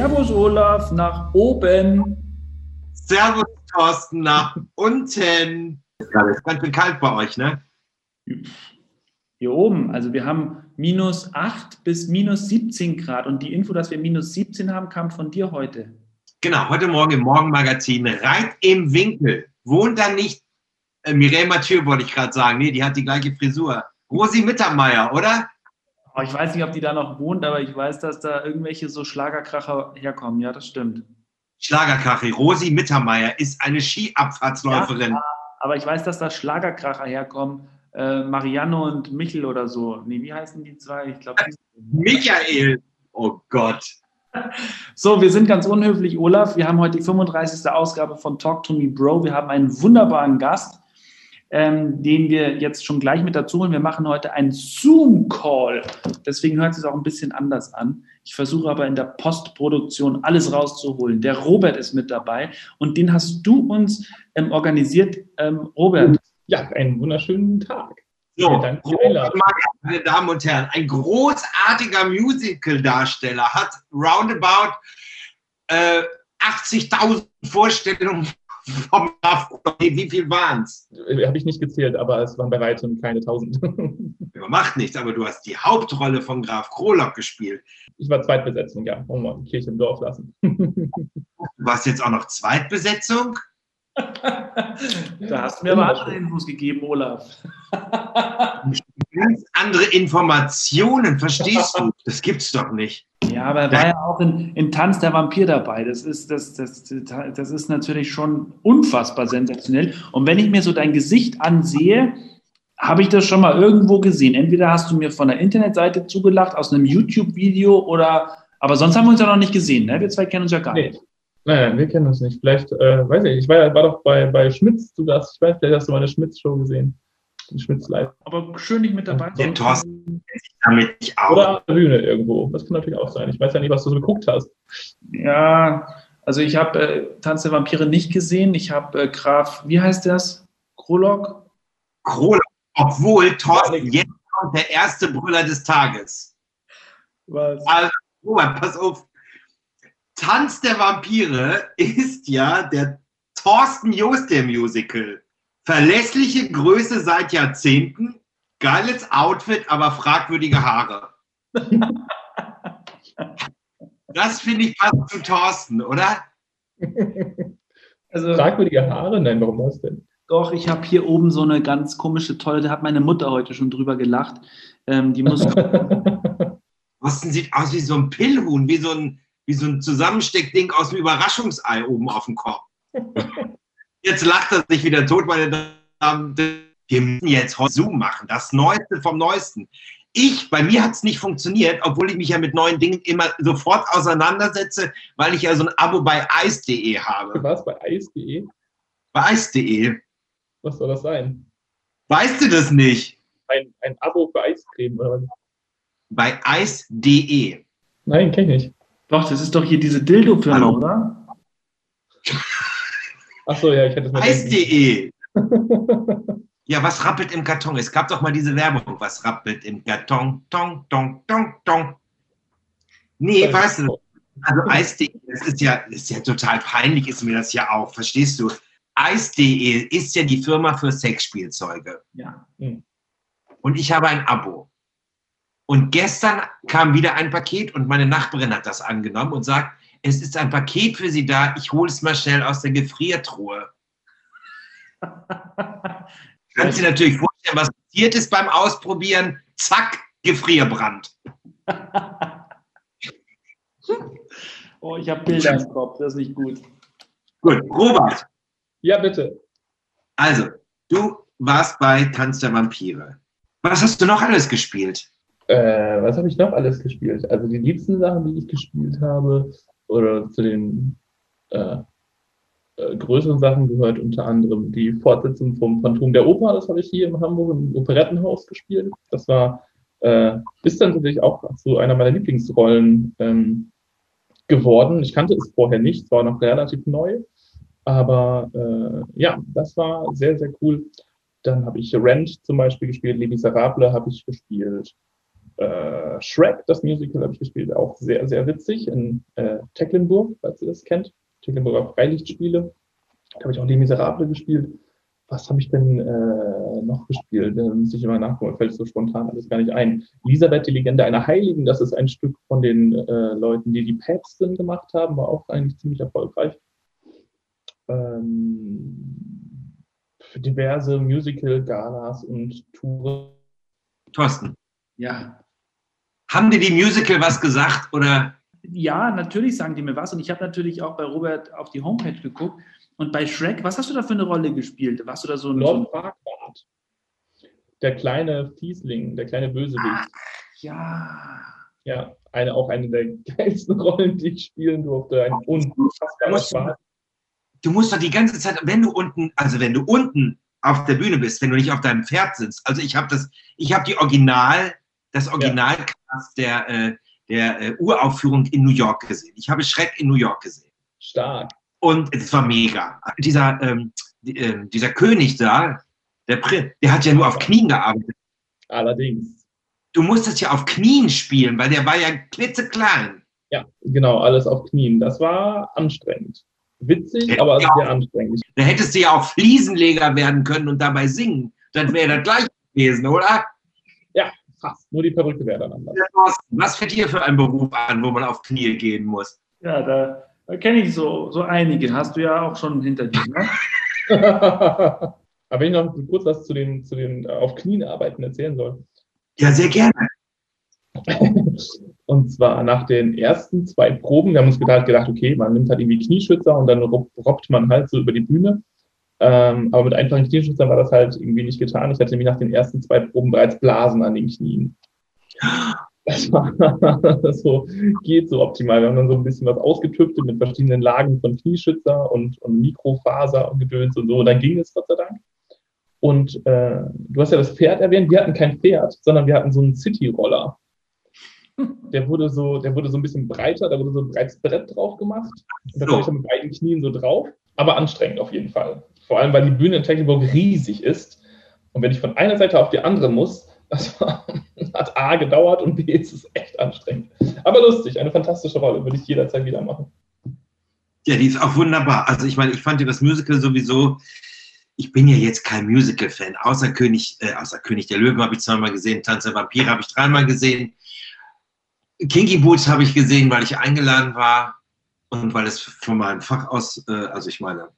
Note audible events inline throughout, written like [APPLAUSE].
Servus Olaf, nach oben. Servus Thorsten, nach unten. Ist ganz schön kalt bei euch, ne? Hier oben, also wir haben minus 8 bis minus 17 Grad und die Info, dass wir minus 17 haben, kam von dir heute. Genau, heute Morgen im Morgenmagazin. Reit im Winkel. Wohnt da nicht äh, Mireille Mathieu, wollte ich gerade sagen. Nee, die hat die gleiche Frisur. Rosi Mittermeier, oder? Oh, ich weiß nicht, ob die da noch wohnt, aber ich weiß, dass da irgendwelche so Schlagerkracher herkommen. Ja, das stimmt. Schlagerkracher. Rosi Mittermeier ist eine Skiabfahrtsläuferin. Ja, aber ich weiß, dass da Schlagerkracher herkommen. Äh, Marianne und Michel oder so. Nee, wie heißen die zwei? Ich glaube, Michael. Oh Gott. So, wir sind ganz unhöflich, Olaf. Wir haben heute die 35. Ausgabe von Talk to Me Bro. Wir haben einen wunderbaren Gast ähm, den wir jetzt schon gleich mit dazu holen. Wir machen heute einen Zoom-Call. Deswegen hört es auch ein bisschen anders an. Ich versuche aber in der Postproduktion alles rauszuholen. Der Robert ist mit dabei und den hast du uns ähm, organisiert. Ähm, Robert. Ja, einen wunderschönen Tag. So, meine Damen und Herren, ein großartiger Musical-Darsteller hat roundabout äh, 80.000 Vorstellungen Wie viel waren es? Habe ich nicht gezählt, aber es waren bei weitem keine tausend. [LAUGHS] Macht nichts, aber du hast die Hauptrolle von Graf Krolock gespielt. Ich war Zweitbesetzung, ja. Wir die Kirche im Dorf lassen. du warst jetzt auch noch Zweitbesetzung? [LAUGHS] da hast du mir aber andere Infos gegeben, Olaf. Ganz andere Informationen, verstehst du? [LAUGHS] Das gibt's doch nicht. Ja, aber er war ja auch in, in Tanz der Vampir dabei. Das ist, das, das, das ist natürlich schon unfassbar sensationell. Und wenn ich mir so dein Gesicht ansehe, habe ich das schon mal irgendwo gesehen. Entweder hast du mir von der Internetseite zugelacht, aus einem YouTube-Video oder, aber sonst haben wir uns ja noch nicht gesehen, ne? Wir zwei kennen uns ja gar nee. nicht. Nein, wir kennen uns nicht. Vielleicht, äh, weiß ich, ich war, war doch bei, bei Schmitz zu Gast. Ich weiß, vielleicht hast du meine Schmitz-Show gesehen. Schmitz live. Aber schön, dich mit dabei zu Thorsten damit auch. Oder auf der Bühne irgendwo. Das kann natürlich auch sein. Ich weiß ja nicht, was du so geguckt hast. Ja, also ich habe äh, Tanz der Vampire nicht gesehen. Ich habe äh, Graf, wie heißt das? Krolog? Krolog, obwohl Thorsten jetzt kommt der erste Brüller des Tages. Was? Also, Robert, pass auf. Tanz der Vampire [LAUGHS] ist ja der Thorsten Jost der Musical. Verlässliche Größe seit Jahrzehnten, geiles Outfit, aber fragwürdige Haare. [LAUGHS] das finde ich passt zu Thorsten, oder? Also, fragwürdige Haare? Nein, warum das denn? Doch, ich habe hier oben so eine ganz komische tolle, da hat meine Mutter heute schon drüber gelacht. Ähm, die muss. [LAUGHS] Thorsten sieht aus wie so ein Pillhuhn, wie so ein wie so ein Zusammensteckding aus dem Überraschungsei oben auf dem Kopf. [LAUGHS] Jetzt lacht er sich wieder tot, meine Damen. Wir müssen jetzt Zoom machen, das Neueste vom Neuesten. Ich, bei mir hat es nicht funktioniert, obwohl ich mich ja mit neuen Dingen immer sofort auseinandersetze, weil ich ja so ein Abo bei ice.de habe. Was? Bei ice.de? Bei ice.de. Was soll das sein? Weißt du das nicht? Ein, ein Abo für Eiscreme oder was? Bei ice.de. Nein, kenne ich nicht. Doch, das ist doch hier diese Dildo-Firma, oder? [LAUGHS] Achso, ja, ich hätte es mal. Eis.de. ja, was rappelt im Karton? Es gab doch mal diese Werbung. Was rappelt im Karton? Tong, tong, tong, tong. Nee, ja, weißt du, also Eis.de, das ist ja, das ist ja total peinlich, ist mir das ja auch, verstehst du? Eis.de ist ja die Firma für Sexspielzeuge. Ja. Hm. Und ich habe ein Abo. Und gestern kam wieder ein Paket und meine Nachbarin hat das angenommen und sagt, es ist ein Paket für Sie da, ich hole es mal schnell aus der Gefriertruhe. [LAUGHS] Können Sie natürlich vorstellen, was passiert ist beim Ausprobieren? Zack, Gefrierbrand. [LAUGHS] oh, ich habe Bilder im Kopf, das ist nicht gut. Gut, Robert. Ja, bitte. Also, du warst bei Tanz der Vampire. Was hast du noch alles gespielt? Äh, was habe ich noch alles gespielt? Also die liebsten Sachen, die ich gespielt habe, oder zu den äh, äh, größeren Sachen gehört unter anderem die Fortsetzung vom Phantom der Oper. Das habe ich hier in Hamburg im Operettenhaus gespielt. Das war äh, ist dann natürlich auch zu einer meiner Lieblingsrollen ähm, geworden. Ich kannte es vorher nicht, es war noch relativ neu. Aber äh, ja, das war sehr, sehr cool. Dann habe ich Rent zum Beispiel gespielt, Les Miserables habe ich gespielt. Äh, Shrek, das Musical habe ich gespielt, auch sehr, sehr witzig in äh, Tecklenburg, falls ihr das kennt. Tecklenburger Freilichtspiele. Da habe ich auch Die Miserable gespielt. Was habe ich denn äh, noch gespielt? Da muss ich immer nachgucken, fällt so spontan alles gar nicht ein. Elisabeth, die Legende einer Heiligen, das ist ein Stück von den äh, Leuten, die die Päpstin gemacht haben, war auch eigentlich ziemlich erfolgreich. Ähm, für diverse Musical-Galas und Touren. Thorsten, Ja. Haben dir die Musical was gesagt oder? Ja, natürlich sagen die mir was. Und ich habe natürlich auch bei Robert auf die Homepage geguckt. Und bei Shrek, was hast du da für eine Rolle gespielt? Warst du da so ein. Lord Farquaad, der kleine Fiesling, der kleine Bösewicht. ja. Ja, eine, auch eine der [LAUGHS] geilsten Rollen, die ich spielen durfte. Ein unfassbarer Spaß. Du musst doch die ganze Zeit, wenn du unten, also wenn du unten auf der Bühne bist, wenn du nicht auf deinem Pferd sitzt. Also ich habe das, ich habe die Original, das Originalcast der, äh, der äh, Uraufführung in New York gesehen. Ich habe Schreck in New York gesehen. Stark. Und es war mega. Dieser, ähm, die, ähm, dieser König da, der, der hat ja nur auf Knien gearbeitet. Allerdings. Du musstest ja auf Knien spielen, weil der war ja klitzeklein. Ja, genau, alles auf Knien. Das war anstrengend. Witzig, Ja, aber ja. sehr anstrengend. Da hättest du ja auch Fliesenleger werden können und dabei singen. Dann wäre das gleich gewesen, oder? Fast. Nur die Perücke wäre dann anders. Was fällt dir für ein Beruf an, wo man auf Knie gehen muss? Ja, da, da kenne ich so, so einige. Hast du ja auch schon hinter dir. Ne? [LAUGHS] aber wenn ich noch kurz was zu den, zu den äh, auf Knien arbeiten erzählen soll. Ja, sehr gerne. Und zwar nach den ersten zwei Proben, wir haben uns gedacht, gedacht, okay, man nimmt halt irgendwie Knieschützer und dann rob- robbt man halt so über die Bühne. Ähm, aber mit einfachen Knieschützern war das halt irgendwie nicht getan. Ich hatte nämlich nach den ersten zwei Proben bereits Blasen an den Knien. Das war [LAUGHS] so, geht so optimal. Wir haben dann so ein bisschen was ausgetüftet mit verschiedenen Lagen von Knieschützer und, und Mikrofaser und Gedöns und so. Und dann ging es Gott sei Dank. Und äh, du hast ja das Pferd erwähnt. Wir hatten kein Pferd, sondern wir hatten so einen City-Roller. Der wurde so, der wurde so ein bisschen breiter, da wurde so ein breites Brett drauf gemacht. Und da So. konnte ich dann mit beiden Knien so drauf. Aber anstrengend auf jeden Fall. Vor allem, weil die Bühne in Tecklenburg riesig ist. Und wenn ich von einer Seite auf die andere muss, das [LAUGHS] hat A gedauert und B ist es echt anstrengend. Aber lustig, eine fantastische Rolle, würde ich jederzeit wieder machen. Ja, die ist auch wunderbar. Also ich meine, ich fand ja das Musical sowieso, ich bin ja jetzt kein Musical-Fan, außer König, äh, außer König der Löwen habe ich zweimal gesehen, Tanz der Vampire habe ich dreimal gesehen. Kinky Boots habe ich gesehen, weil ich eingeladen war und weil es von meinem Fach aus, äh, also ich meine,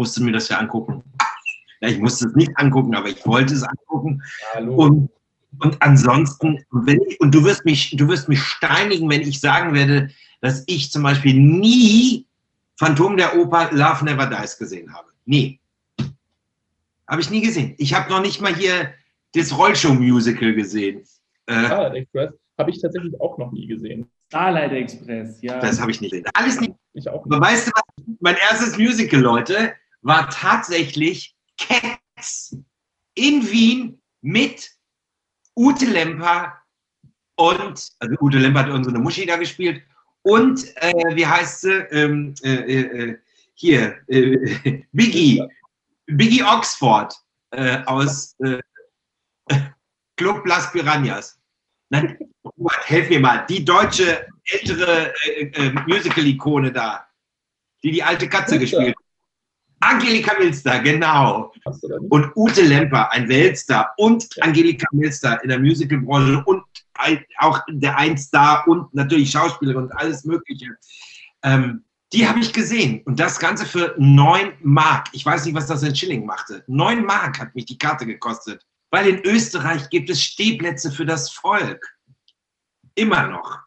musste mir das ja angucken. Ja, ich musste es nicht angucken, aber ich wollte es angucken. Hallo. Und, und ansonsten, wenn ich, und du wirst, mich, du wirst mich steinigen, wenn ich sagen werde, dass ich zum Beispiel nie Phantom der Oper Love Never Dies gesehen habe. Nie. Habe ich nie gesehen. Ich habe noch nicht mal hier das Rollshow-Musical gesehen. Äh, Starlight Express habe ich tatsächlich auch noch nie gesehen. Starlight Express, ja. das habe ich nicht gesehen. Alles nicht. Ich auch nicht. Aber weißt du was? Mein erstes Musical, Leute, war tatsächlich Cats in Wien mit Ute Lemper und, also Ute Lemper hat unsere Muschi da gespielt und, äh, wie heißt sie? Ähm, äh, äh, äh, hier, äh, [LAUGHS] Biggie, Biggie Oxford äh, aus [LAUGHS] Club Las Piranhas. Nein, Robert, helf mir mal. Die deutsche ältere Musical-Ikone da, die die alte Katze gespielt hat. Angelika Milster, genau. Und Ute Lemper, ein Weltstar. Und Angelika Milster in der Musicalbranche und auch der Einstar und natürlich Schauspielerin und alles Mögliche. Ähm, die habe ich gesehen. Und das Ganze für 9 Mark. Ich weiß nicht, was das in Schilling machte. 9 Mark hat mich die Karte gekostet. Weil in Österreich gibt es Stehplätze für das Volk. Immer noch.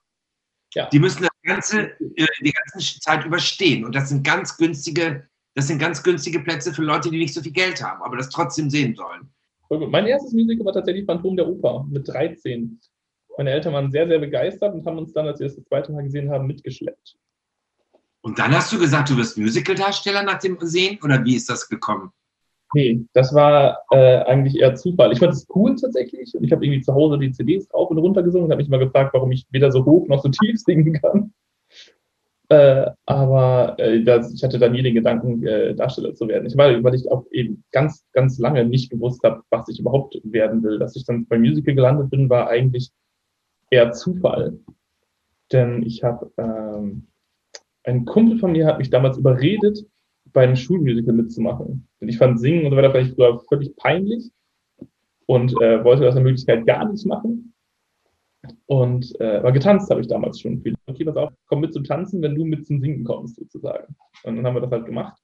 Ja. Die müssen das ganze, äh, die ganze Zeit überstehen. Und das sind ganz günstige, das sind ganz günstige Plätze für Leute, die nicht so viel Geld haben, aber das trotzdem sehen sollen. Voll gut. Mein erstes Musical war tatsächlich Phantom der Oper mit 13. Meine Eltern waren sehr, sehr begeistert und haben uns dann, als wir das das zweite Mal gesehen haben, mitgeschleppt. Und dann hast du gesagt, du wirst Musicaldarsteller nach dem Sehen? Oder wie ist das gekommen? Nee, das war äh, eigentlich eher Zufall. Ich fand es cool tatsächlich und ich habe irgendwie zu Hause die CDs rauf und runter gesungen und habe mich mal gefragt, warum ich weder so hoch noch so tief singen kann. Äh, aber äh, das, ich hatte da nie den Gedanken, äh, Darsteller zu werden. Ich war, weil ich auch eben ganz, ganz lange nicht gewusst habe, was ich überhaupt werden will. Dass ich dann beim Musical gelandet bin, war eigentlich eher Zufall, denn ich habe ähm, ein Kumpel von mir hat mich damals überredet, bei einem Schulmusical mitzumachen. Und ich fand Singen und so weiter vielleicht sogar völlig peinlich und äh, wollte das in Möglichkeit gar nicht machen. Und äh, aber getanzt habe ich damals schon viel. Okay, pass auf, komm mit zum Tanzen, wenn du mit zum Singen kommst, sozusagen. Und dann haben wir das halt gemacht.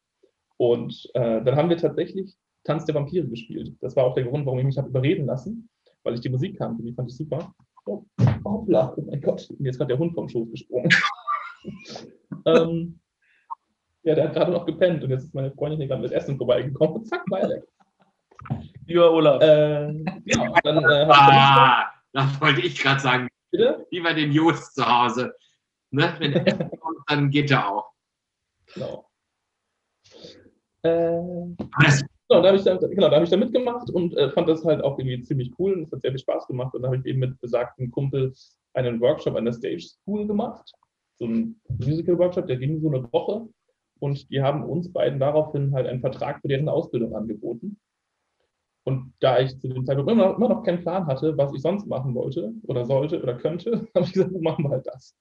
Und äh, dann haben wir tatsächlich Tanz der Vampire gespielt. Das war auch der Grund, warum ich mich habe überreden lassen, weil ich die Musik kannte. Die fand ich super. Oh, hoppla, oh mein Gott, mir ist gerade der Hund vom Schoß gesprungen. [LAUGHS] ähm, ja, der hat gerade noch gepennt und jetzt ist meine Freundin hier gerade mit Essen vorbeigekommen und zack, war er weg. Lieber Olaf. Äh, ja, dann, äh, Ah, das wollte ich gerade sagen. bitte? Wie bei dem Jost zu Hause. Ne? Wenn er [LAUGHS] kommt, dann geht er auch. Genau. Äh, Genau, da habe ich, genau, da hab ich da mitgemacht und äh, fand das halt auch irgendwie ziemlich cool und es hat sehr viel Spaß gemacht. Und da habe ich eben mit besagten Kumpel einen Workshop an der Stage School gemacht. So ein Musical-Workshop, der ging so eine Woche. Und die haben uns beiden daraufhin halt einen Vertrag für deren Ausbildung angeboten. Und da ich zu dem Zeitpunkt immer noch, immer noch keinen Plan hatte, was ich sonst machen wollte oder sollte oder könnte, [LAUGHS] habe ich gesagt, machen wir halt das.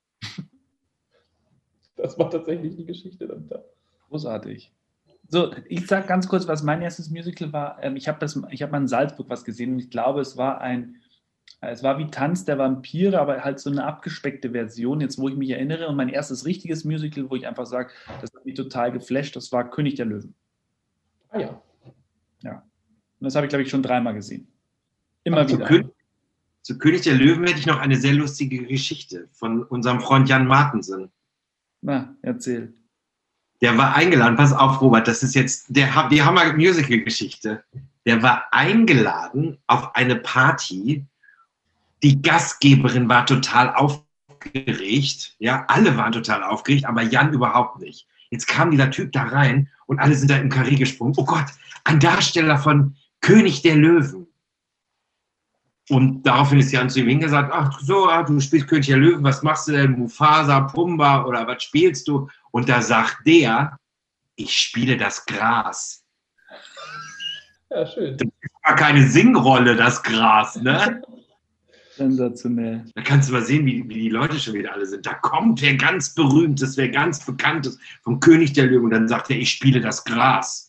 Das war tatsächlich die Geschichte dahinter. Großartig. So, ich sag ganz kurz, was mein erstes Musical war. Ähm, ich habe habe mal in Salzburg was gesehen und ich glaube, es war ein, es war wie Tanz der Vampire, aber halt so eine abgespeckte Version, jetzt wo ich mich erinnere. Und mein erstes richtiges Musical, wo ich einfach sage, das hat mich total geflasht, das war König der Löwen. Ah ja. Und das habe ich, glaube ich, schon dreimal gesehen. Immer zu, wieder. König, zu König der Löwen hätte ich noch eine sehr lustige Geschichte von unserem Freund Jan Martensen. Na, erzähl. Der war eingeladen, pass auf, Robert, das ist jetzt der, die Hammer-Musical-Geschichte. Der war eingeladen auf eine Party. Die Gastgeberin war total aufgeregt. Ja, alle waren total aufgeregt, aber Jan überhaupt nicht. Jetzt kam dieser Typ da rein und alle sind da im Karree gesprungen. Oh Gott, ein Darsteller von König der Löwen. Und daraufhin ist Jan zu ihm hingesagt, ach so, ah, du spielst König der Löwen, was machst du denn? Mufasa, Pumba oder was spielst du? Und da sagt der, ich spiele das Gras. Ja, schön. War keine Singrolle, das Gras, ne? Sensationell. Da kannst du mal sehen, wie, wie die Leute schon wieder alle sind. Da kommt wer ganz Berühmtes, wer ganz Bekanntes vom König der Löwen und dann sagt er, ich spiele das Gras.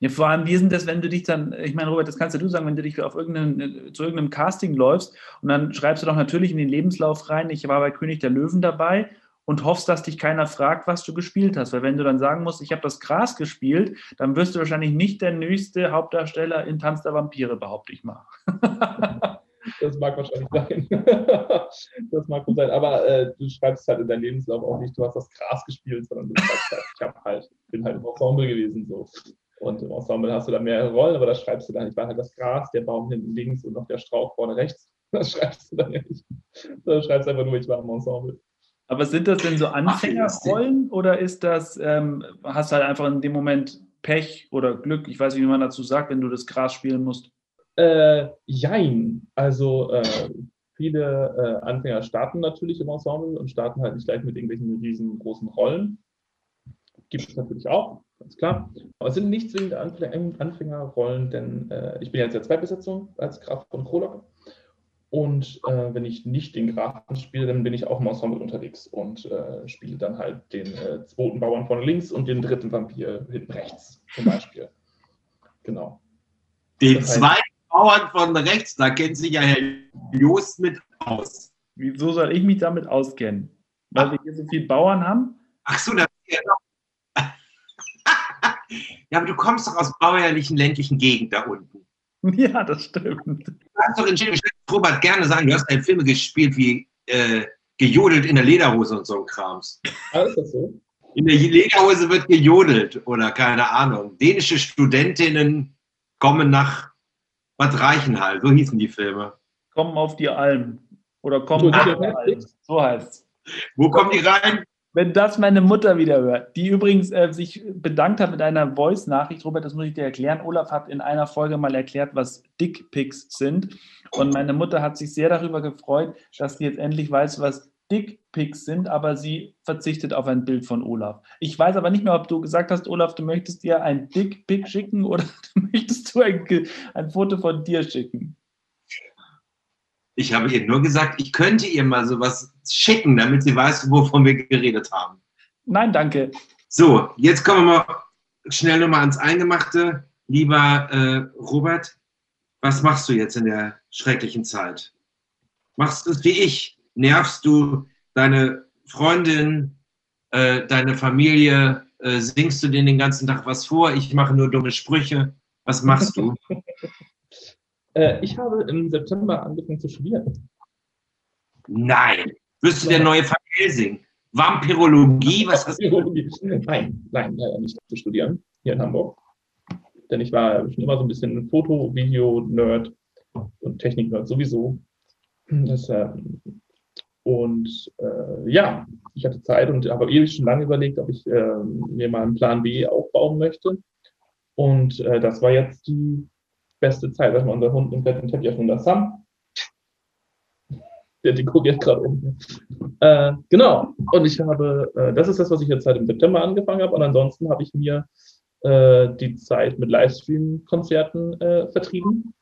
Ja, vor allem, wie denn das, wenn du dich dann, ich meine, Robert, das kannst ja du sagen, wenn du dich auf irgendeinen, zu irgendeinem Casting läufst und dann schreibst du doch natürlich in den Lebenslauf rein, ich war bei König der Löwen dabei und hoffst, dass dich keiner fragt, was du gespielt hast. Weil wenn du dann sagen musst, ich habe das Gras gespielt, dann wirst du wahrscheinlich nicht der nächste Hauptdarsteller in Tanz der Vampire, behaupte ich mal. [LAUGHS] Das mag wahrscheinlich sein. [LAUGHS] das mag wohl sein. Aber äh, du schreibst halt in deinem Lebenslauf auch nicht, du hast das Gras gespielt, sondern du schreibst halt, ich hab halt, bin halt im Ensemble gewesen. So. Und im Ensemble hast du da mehrere Rollen, aber da schreibst du dann, ich war halt das Gras, der Baum hinten links und noch der Strauch vorne rechts. [LAUGHS] Das schreibst du dann ja nicht. Du schreibst einfach nur, ich war im Ensemble. Aber sind das denn so Anfängerrollen oder ist das, ähm, hast du halt einfach in dem Moment Pech oder Glück, ich weiß nicht, wie man dazu sagt, wenn du das Gras spielen musst? Äh, jein. Also äh, viele äh, Anfänger starten natürlich im Ensemble und starten halt nicht gleich mit irgendwelchen riesengroßen Rollen. Gibt es natürlich auch, ganz klar. Aber es sind nicht zwingend Anfänger Anfängerrollen, denn äh, ich bin jetzt in der Zweitbesetzung als Graf von Krolok. Und äh, wenn ich nicht den Grafen spiele, dann bin ich auch im Ensemble unterwegs und äh, spiele dann halt den äh, zweiten Bauern von links und den dritten Vampir hinten rechts zum Beispiel. Genau. Den Das heißt- zweiten Bauern von rechts, da kennt sich ja Herr Jost mit aus. Wieso soll ich mich damit auskennen? Weil wir hier so viele Bauern haben? Ach so, da ja, noch. Ja, aber du kommst doch aus bauerlichen ländlichen Gegend da unten. [LAUGHS] Ja, das stimmt. Du kannst doch in Robert gerne sagen, du hast deine Filme gespielt wie äh, gejodelt in der Lederhose und so ein Krams. Ah, ist das so? In der Lederhose wird gejodelt oder keine Ahnung. Dänische Studentinnen kommen nach Bad Reichenhall, so hießen die Filme. Kommen auf die Alm. Oder kommen So, auf die die Alm. So heißt Wo kommen die rein? Wenn das meine Mutter wieder hört, die übrigens äh, sich bedankt hat mit einer Voice-Nachricht, Robert, das muss ich dir erklären. Olaf hat in einer Folge mal erklärt, was Dickpics sind. Und meine Mutter hat sich sehr darüber gefreut, dass sie jetzt endlich weiß, was Dickpics sind, aber sie verzichtet auf ein Bild von Olaf. Ich weiß aber nicht mehr, ob du gesagt hast, Olaf, du möchtest dir ein Dickpic schicken oder [LAUGHS] möchtest du ein, ein Foto von dir schicken? Ich habe ihr nur gesagt, ich könnte ihr mal sowas schicken, damit sie weiß, wovon wir geredet haben. Nein, danke. So, jetzt kommen wir mal schnell nochmal ans Eingemachte. Lieber äh, Robert, was machst du jetzt in der schrecklichen Zeit? Machst du es wie ich? Nervst du deine Freundin, äh, deine Familie? Äh, singst du denen den ganzen Tag was vor? Ich mache nur dumme Sprüche. Was machst du? [LAUGHS] Äh, ich habe im September angefangen zu studieren. Nein. Wirst du der neue Van Helsing? Vampirologie? Was hast du? Nein, nein, leider nicht zu studieren hier in Hamburg. Denn ich war schon immer so ein bisschen Foto, Video, Nerd und Technik-Nerd sowieso. Das, ähm, und äh, ja, ich hatte Zeit und habe ewig schon lange überlegt, ob ich äh, mir mal einen Plan B aufbauen möchte. Und äh, das war jetzt die beste Zeit. Sag mal, unser Hund im Bett Teppich auf das Sam. Der dekoriert gerade um. Äh, genau. Und ich habe, äh, das ist das, was ich jetzt seit im September angefangen habe. Und ansonsten habe ich mir äh, die Zeit mit Livestream-Konzerten äh, vertrieben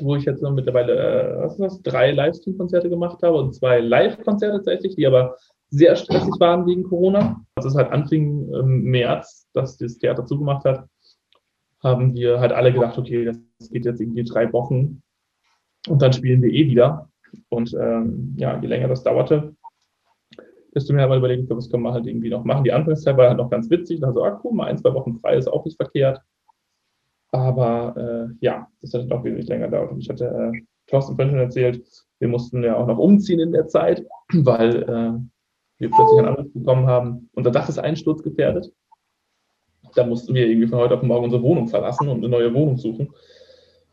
wo ich jetzt mittlerweile, äh, was ist das, drei Livestream-Konzerte gemacht habe und zwei Live-Konzerte tatsächlich, die aber sehr stressig waren wegen Corona. Als es halt anfing im März, dass das Theater zugemacht hat, haben wir halt alle gedacht, okay, das geht jetzt irgendwie drei Wochen und dann spielen wir eh wieder. Und ähm, ja, je länger das dauerte, desto mehr haben wir überlegt, was können wir halt irgendwie noch machen. Die Anfangszeit war halt noch ganz witzig. Da so, ah, cool, mal ein, zwei Wochen frei ist auch nicht verkehrt. Aber äh, ja, das hat doch wesentlich länger gedauert. Und ich hatte äh, Thorsten vorhin schon erzählt, wir mussten ja auch noch umziehen in der Zeit, weil äh, wir plötzlich einen Anruf bekommen haben, unser Dach ist einsturzgefährdet. Da mussten wir irgendwie von heute auf morgen unsere Wohnung verlassen und eine neue Wohnung suchen.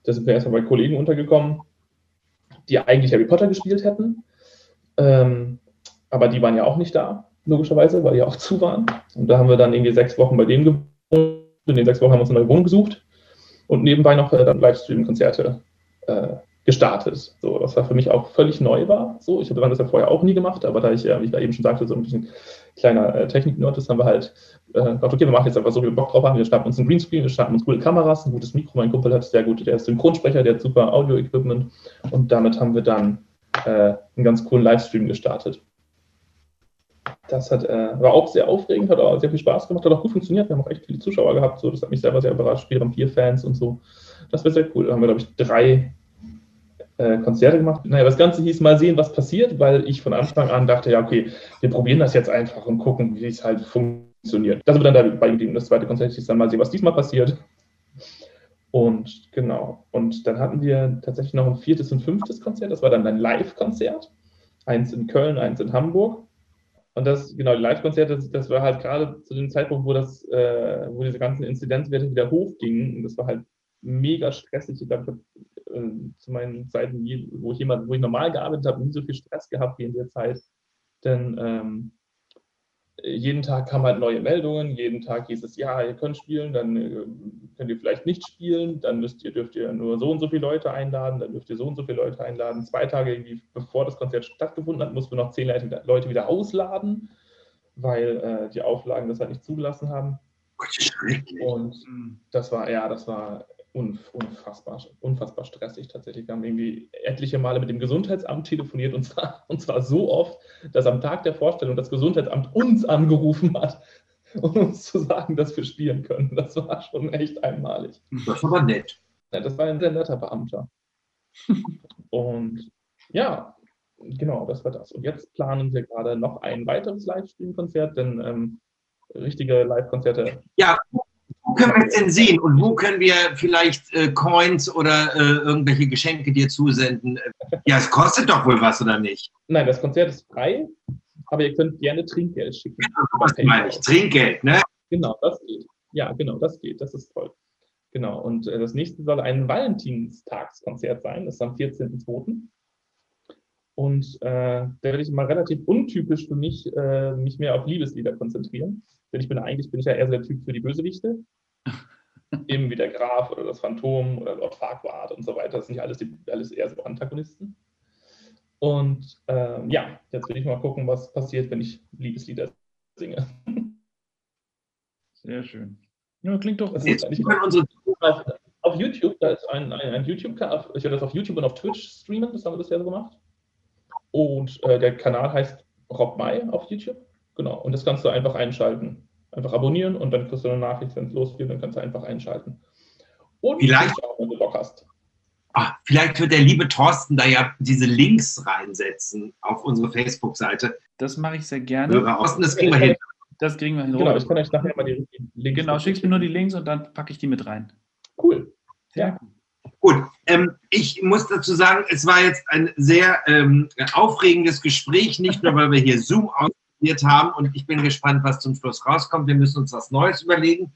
Da sind wir erstmal bei Kollegen untergekommen, die eigentlich Harry Potter gespielt hätten. Ähm, aber die waren ja auch nicht da, logischerweise, weil die auch zu waren. Und da haben wir dann irgendwie sechs Wochen bei dem gewohnt. In den sechs Wochen haben wir uns eine neue Wohnung gesucht und nebenbei noch äh, dann Livestream-Konzerte äh, gestartet. So, was war für mich auch völlig neu war. So, ich habe das ja vorher auch nie gemacht, aber da ich, äh, wie ich da eben schon sagte, so ein bisschen kleiner äh, Technik-Nerd ist, haben wir halt äh, gedacht, okay, wir machen jetzt einfach so, wie wir Bock drauf haben. Wir starten uns ein Greenscreen, wir starten uns coole Kameras, ein gutes Mikro. Mein Kumpel hat sehr gut, der ist Synchronsprecher, der hat super Audio-Equipment und damit haben wir dann äh, einen ganz coolen Livestream gestartet. Das hat, äh, war auch sehr aufregend, hat auch sehr viel Spaß gemacht, hat auch gut funktioniert. Wir haben auch echt viele Zuschauer gehabt. So, das hat mich selber sehr überrascht. Wir haben vier Fans und so. Das war sehr cool. Da haben wir, glaube ich, drei äh, Konzerte gemacht. Naja, das Ganze hieß mal sehen, was passiert, weil ich von Anfang an dachte, ja, okay, wir probieren das jetzt einfach und gucken, wie es halt funktioniert. Das wird dann dabei geblieben. Das zweite Konzert hieß dann mal sehen, was diesmal passiert. Und genau. Und dann hatten wir tatsächlich noch ein viertes und fünftes Konzert. Das war dann ein Live-Konzert. Eins in Köln, eins in Hamburg. Und das, genau, die Live-Konzerte, das, das, war halt gerade zu dem Zeitpunkt, wo das, äh, wo diese ganzen Inzidenzwerte wieder hochgingen. Und das war halt mega stressig. Ich glaube, ich habe äh, zu meinen Zeiten, wo ich jemand, wo ich normal gearbeitet habe, nie so viel Stress gehabt wie in der Zeit. Denn ähm, jeden Tag kamen halt neue Meldungen, jeden Tag hieß es, ja, ihr könnt spielen, dann äh, könnt ihr vielleicht nicht spielen, dann müsst ihr, dürft ihr nur so und so viele Leute einladen, dann dürft ihr so und so viele Leute einladen. Zwei Tage irgendwie bevor das Konzert stattgefunden hat, mussten wir noch zehn Leute wieder ausladen, weil äh, die Auflagen das halt nicht zugelassen haben. Und das war, ja, das war unfassbar, unfassbar stressig tatsächlich. Wir haben irgendwie etliche Male mit dem Gesundheitsamt telefoniert und zwar, [LAUGHS] und zwar so oft, dass am Tag der Vorstellung das Gesundheitsamt uns angerufen hat, [LAUGHS] um uns zu sagen, dass wir spielen können. Das war schon echt einmalig. Das war nett. Ja, das war ein sehr netter Beamter. [LAUGHS] und ja, genau, das war das. Und jetzt planen wir gerade noch ein weiteres Livestream-Konzert, denn ähm, richtige Live-Konzerte. Ja, wo können wir es denn sehen und wo können wir vielleicht äh, Coins oder äh, irgendwelche Geschenke dir zusenden? Ja, es kostet doch wohl was, oder nicht? Nein, das Konzert ist frei, aber ihr könnt gerne Trinkgeld schicken. Ja, was meine ich? Trinkgeld, ne? Genau, das geht. Ja, genau, das geht. Das ist toll. Genau, und äh, das nächste soll ein Valentinstagskonzert sein. Das ist am 14.02. Und äh, da werde ich mal relativ untypisch für mich äh, mich mehr auf Liebeslieder konzentrieren. Denn ich bin eigentlich bin ich ja eher so der Typ für die Bösewichte. Eben wie der Graf oder das Phantom oder Lord Farquaad und so weiter. Das sind ja alles, die, alles eher so Antagonisten. Und ähm, ja, jetzt will ich mal gucken, was passiert, wenn ich Liebeslieder singe. Sehr schön. Ja, klingt doch gut. Auf, auf YouTube, da ist ein, ein, ein YouTube-Kanal, ich werde das auf YouTube und auf Twitch streamen, das haben wir ja so gemacht. Und äh, der Kanal heißt Rob Mai auf YouTube. Genau. Und das kannst du einfach einschalten. Einfach abonnieren und dann kriegst du eine Nachricht, wenn es losgeht, dann kannst du einfach einschalten. Und vielleicht auch, wenn du Bock hast. Ach, vielleicht wird der liebe Thorsten da ja diese Links reinsetzen auf unsere Facebook-Seite. Das mache ich sehr gerne. Thorsten, das kriegen wir hin. Das kriegen wir hin. Genau, ich kann euch nachher mal die Links. Genau, schickst mir nur die Links und dann packe ich die mit rein. Cool. Ja. Gut, ähm, ich muss dazu sagen, es war jetzt ein sehr ähm, aufregendes Gespräch, nicht nur, weil wir hier Zoom ausprobiert haben und ich bin gespannt, was zum Schluss rauskommt. Wir müssen uns was Neues überlegen.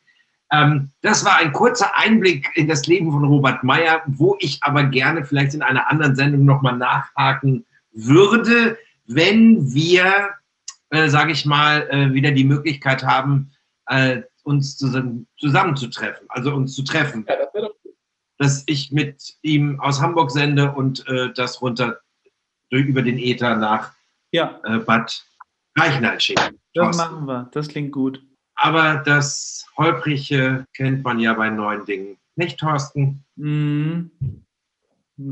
Ähm, das war ein kurzer Einblick in das Leben von Robert Meyer, wo ich aber gerne vielleicht in einer anderen Sendung nochmal nachhaken würde, wenn wir, äh, sage ich mal, äh, wieder die Möglichkeit haben, äh, uns zusammen, zusammenzutreffen, also uns zu treffen. Ja, das doch dass ich mit ihm aus Hamburg sende und äh, das runter durch, über den Äther nach ja. äh, Bad Reichenhall schicke. Das machen wir, das klingt gut. Aber das Holprige kennt man ja bei neuen Dingen. Nicht, Thorsten? Mm. [LAUGHS]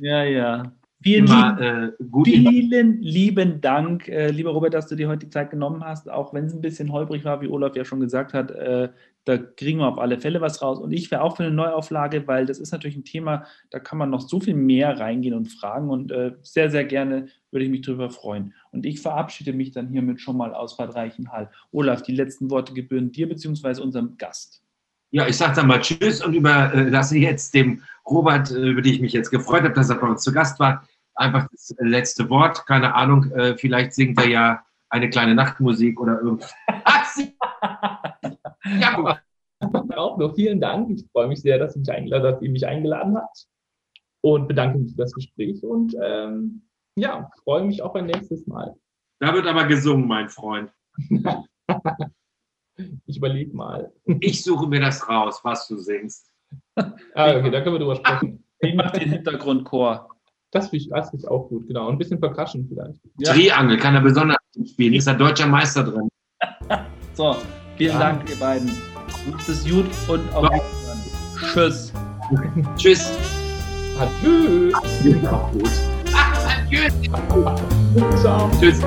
ja, ja. Vielen, Immer, lieben, äh, vielen lieben Dank, äh, lieber Robert, dass du dir heute die Zeit genommen hast, auch wenn es ein bisschen holprig war, wie Olaf ja schon gesagt hat. Äh, da kriegen wir auf alle Fälle was raus. Und ich wäre auch für eine Neuauflage, weil das ist natürlich ein Thema, da kann man noch so viel mehr reingehen und fragen. Und äh, sehr, sehr gerne würde ich mich darüber freuen. Und ich verabschiede mich dann hiermit schon mal aus Bad Reichenhall. Olaf, die letzten Worte gebühren dir bzw. unserem Gast. Ja, ich sage dann mal Tschüss und überlasse jetzt dem Robert, äh, über den ich mich jetzt gefreut habe, dass er bei uns zu Gast war, einfach das letzte Wort. Keine Ahnung, äh, vielleicht singt er ja eine kleine Nachtmusik oder irgendwas. [LAUGHS] ja, auch nur vielen Dank. Ich freue mich sehr, dass, mich dass ihr mich eingeladen habt und bedanke mich für das Gespräch und ähm, ja, freue mich auf ein nächstes Mal. Da wird aber gesungen, mein Freund. [LAUGHS] ich überlege mal. Ich suche mir das raus, was du singst. [LAUGHS] ah, okay, da können wir drüber sprechen. Ich mache den Hintergrundchor. Das finde ich, das ich auch gut, genau. Und ein bisschen Percussion vielleicht. Ja. Triangel kann er besonders spielen. Ist er deutscher Meister drin. [LAUGHS] so, vielen ja. Dank, ihr beiden. Macht es gut und auf Wiedersehen. Tschüss. Tschüss. Adieu. Ja, gut. Ciao. Tschüss.